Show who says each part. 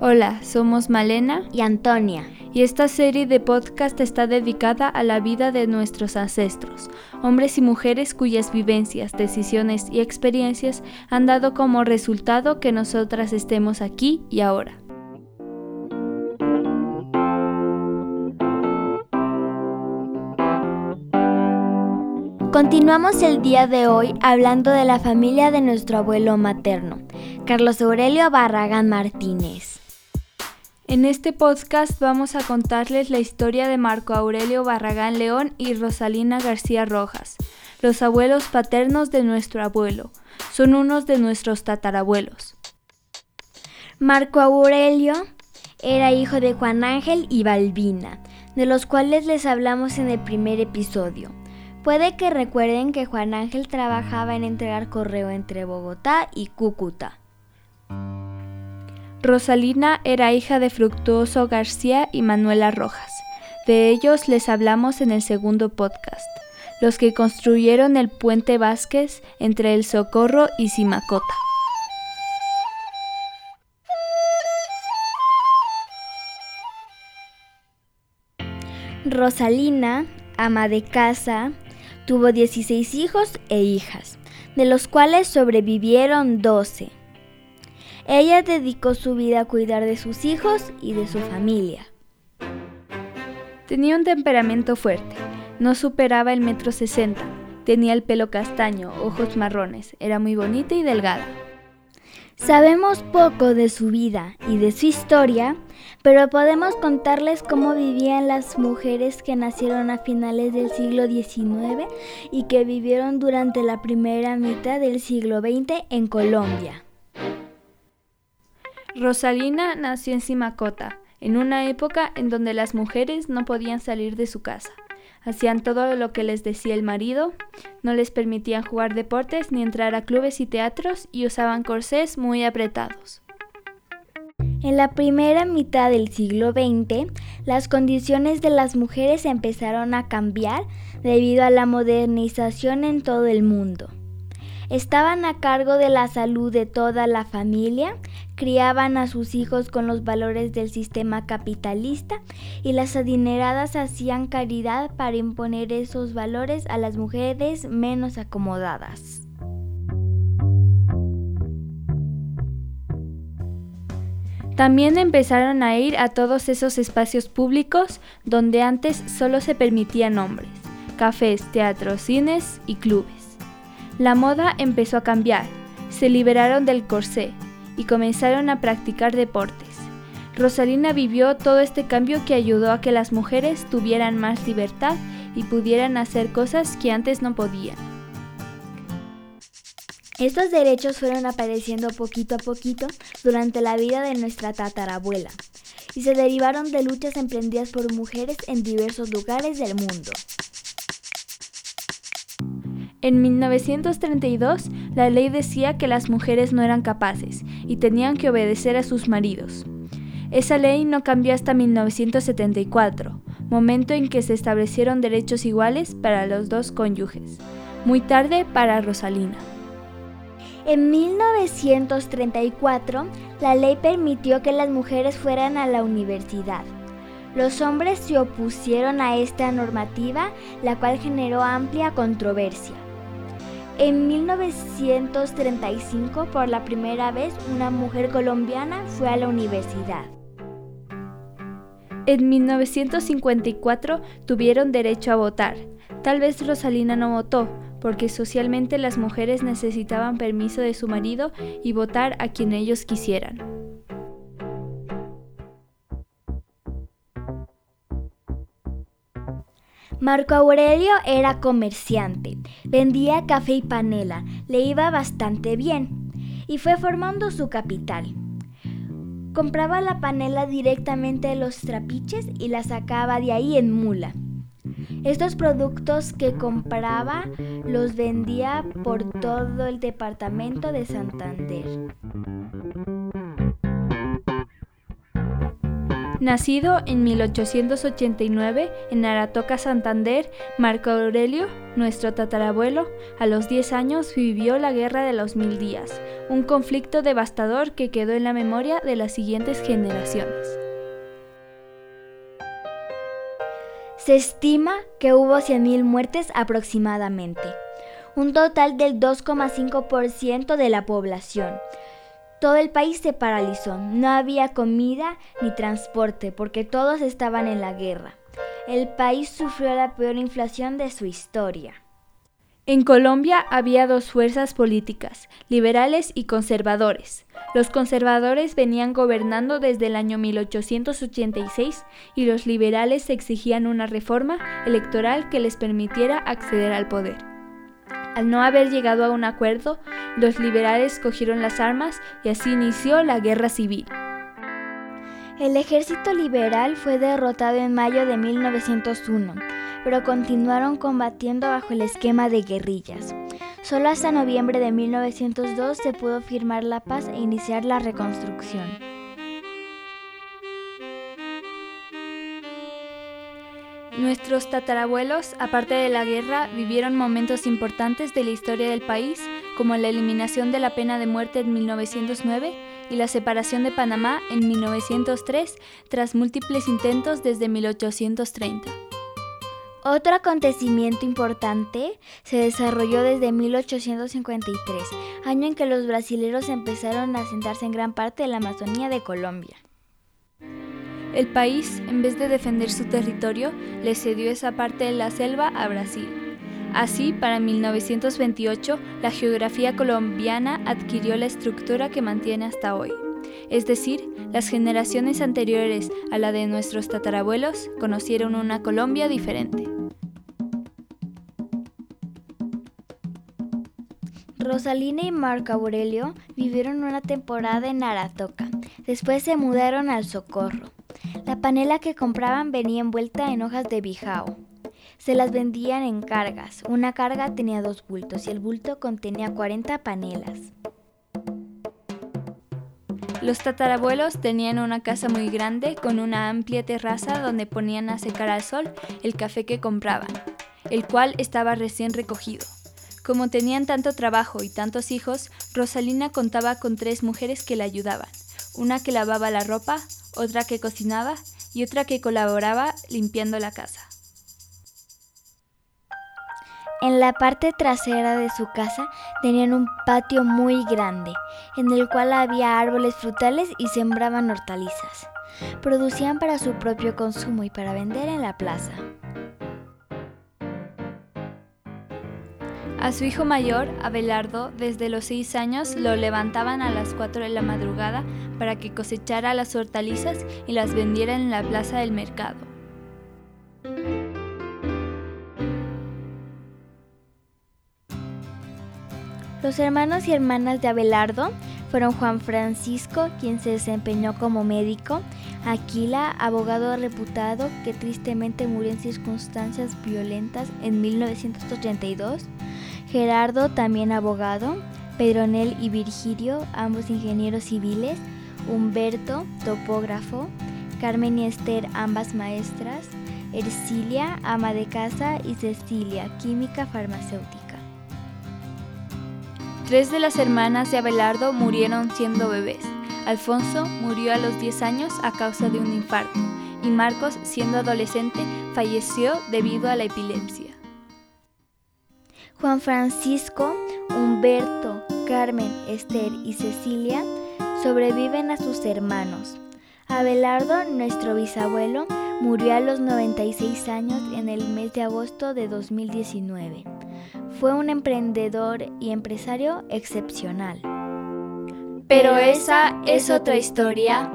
Speaker 1: Hola, somos Malena
Speaker 2: y Antonia.
Speaker 1: Y esta serie de podcast está dedicada a la vida de nuestros ancestros, hombres y mujeres cuyas vivencias, decisiones y experiencias han dado como resultado que nosotras estemos aquí y ahora.
Speaker 2: Continuamos el día de hoy hablando de la familia de nuestro abuelo materno, Carlos Aurelio Barragán Martínez.
Speaker 1: En este podcast vamos a contarles la historia de Marco Aurelio Barragán León y Rosalina García Rojas, los abuelos paternos de nuestro abuelo. Son unos de nuestros tatarabuelos.
Speaker 2: Marco Aurelio era hijo de Juan Ángel y Balbina, de los cuales les hablamos en el primer episodio. Puede que recuerden que Juan Ángel trabajaba en entregar correo entre Bogotá y Cúcuta.
Speaker 1: Rosalina era hija de Fructuoso García y Manuela Rojas. De ellos les hablamos en el segundo podcast, los que construyeron el puente Vázquez entre El Socorro y Simacota.
Speaker 2: Rosalina, ama de casa, tuvo 16 hijos e hijas, de los cuales sobrevivieron 12. Ella dedicó su vida a cuidar de sus hijos y de su familia.
Speaker 1: Tenía un temperamento fuerte, no superaba el metro sesenta, tenía el pelo castaño, ojos marrones, era muy bonita y delgada.
Speaker 2: Sabemos poco de su vida y de su historia, pero podemos contarles cómo vivían las mujeres que nacieron a finales del siglo XIX y que vivieron durante la primera mitad del siglo XX en Colombia.
Speaker 1: Rosalina nació en Simacota, en una época en donde las mujeres no podían salir de su casa. Hacían todo lo que les decía el marido, no les permitían jugar deportes ni entrar a clubes y teatros y usaban corsés muy apretados.
Speaker 2: En la primera mitad del siglo XX, las condiciones de las mujeres empezaron a cambiar debido a la modernización en todo el mundo. Estaban a cargo de la salud de toda la familia, criaban a sus hijos con los valores del sistema capitalista y las adineradas hacían caridad para imponer esos valores a las mujeres menos acomodadas.
Speaker 1: También empezaron a ir a todos esos espacios públicos donde antes solo se permitían hombres, cafés, teatros, cines y clubes. La moda empezó a cambiar, se liberaron del corsé y comenzaron a practicar deportes. Rosalina vivió todo este cambio que ayudó a que las mujeres tuvieran más libertad y pudieran hacer cosas que antes no podían.
Speaker 2: Estos derechos fueron apareciendo poquito a poquito durante la vida de nuestra tatarabuela y se derivaron de luchas emprendidas por mujeres en diversos lugares del mundo.
Speaker 1: En 1932, la ley decía que las mujeres no eran capaces y tenían que obedecer a sus maridos. Esa ley no cambió hasta 1974, momento en que se establecieron derechos iguales para los dos cónyuges. Muy tarde para Rosalina.
Speaker 2: En 1934, la ley permitió que las mujeres fueran a la universidad. Los hombres se opusieron a esta normativa, la cual generó amplia controversia. En 1935, por la primera vez, una mujer colombiana fue a la universidad.
Speaker 1: En 1954 tuvieron derecho a votar. Tal vez Rosalina no votó, porque socialmente las mujeres necesitaban permiso de su marido y votar a quien ellos quisieran.
Speaker 2: Marco Aurelio era comerciante, vendía café y panela, le iba bastante bien y fue formando su capital. Compraba la panela directamente de los trapiches y la sacaba de ahí en mula. Estos productos que compraba los vendía por todo el departamento de Santander.
Speaker 1: Nacido en 1889 en Aratoca, Santander, Marco Aurelio, nuestro tatarabuelo, a los 10 años vivió la Guerra de los Mil Días, un conflicto devastador que quedó en la memoria de las siguientes generaciones.
Speaker 2: Se estima que hubo 100.000 muertes aproximadamente, un total del 2,5% de la población. Todo el país se paralizó, no había comida ni transporte porque todos estaban en la guerra. El país sufrió la peor inflación de su historia.
Speaker 1: En Colombia había dos fuerzas políticas, liberales y conservadores. Los conservadores venían gobernando desde el año 1886 y los liberales exigían una reforma electoral que les permitiera acceder al poder. Al no haber llegado a un acuerdo, los liberales cogieron las armas y así inició la guerra civil.
Speaker 2: El ejército liberal fue derrotado en mayo de 1901, pero continuaron combatiendo bajo el esquema de guerrillas. Solo hasta noviembre de 1902 se pudo firmar la paz e iniciar la reconstrucción.
Speaker 1: Nuestros tatarabuelos, aparte de la guerra, vivieron momentos importantes de la historia del país, como la eliminación de la pena de muerte en 1909 y la separación de Panamá en 1903, tras múltiples intentos desde 1830.
Speaker 2: Otro acontecimiento importante se desarrolló desde 1853, año en que los brasileros empezaron a asentarse en gran parte de la Amazonía de Colombia.
Speaker 1: El país, en vez de defender su territorio, le cedió esa parte de la selva a Brasil. Así, para 1928, la geografía colombiana adquirió la estructura que mantiene hasta hoy. Es decir, las generaciones anteriores a la de nuestros tatarabuelos conocieron una Colombia diferente.
Speaker 2: Rosalina y Marco Aurelio vivieron una temporada en Aratoca. Después se mudaron al Socorro. La panela que compraban venía envuelta en hojas de bijao. Se las vendían en cargas. Una carga tenía dos bultos y el bulto contenía 40 panelas.
Speaker 1: Los tatarabuelos tenían una casa muy grande con una amplia terraza donde ponían a secar al sol el café que compraban, el cual estaba recién recogido. Como tenían tanto trabajo y tantos hijos, Rosalina contaba con tres mujeres que la ayudaban, una que lavaba la ropa, otra que cocinaba y otra que colaboraba limpiando la casa.
Speaker 2: En la parte trasera de su casa tenían un patio muy grande, en el cual había árboles frutales y sembraban hortalizas. Producían para su propio consumo y para vender en la plaza.
Speaker 1: A su hijo mayor, Abelardo, desde los seis años lo levantaban a las cuatro de la madrugada para que cosechara las hortalizas y las vendiera en la plaza del mercado.
Speaker 2: Los hermanos y hermanas de Abelardo fueron Juan Francisco, quien se desempeñó como médico, Aquila, abogado reputado que tristemente murió en circunstancias violentas en 1982, Gerardo, también abogado, Pedronel y Virgilio, ambos ingenieros civiles, Humberto, topógrafo, Carmen y Esther, ambas maestras, Ercilia, ama de casa, y Cecilia, química farmacéutica.
Speaker 1: Tres de las hermanas de Abelardo murieron siendo bebés. Alfonso murió a los 10 años a causa de un infarto y Marcos, siendo adolescente, falleció debido a la epilepsia.
Speaker 2: Juan Francisco, Humberto, Carmen, Esther y Cecilia sobreviven a sus hermanos. Abelardo, nuestro bisabuelo, murió a los 96 años en el mes de agosto de 2019. Fue un emprendedor y empresario excepcional.
Speaker 1: Pero esa es otra historia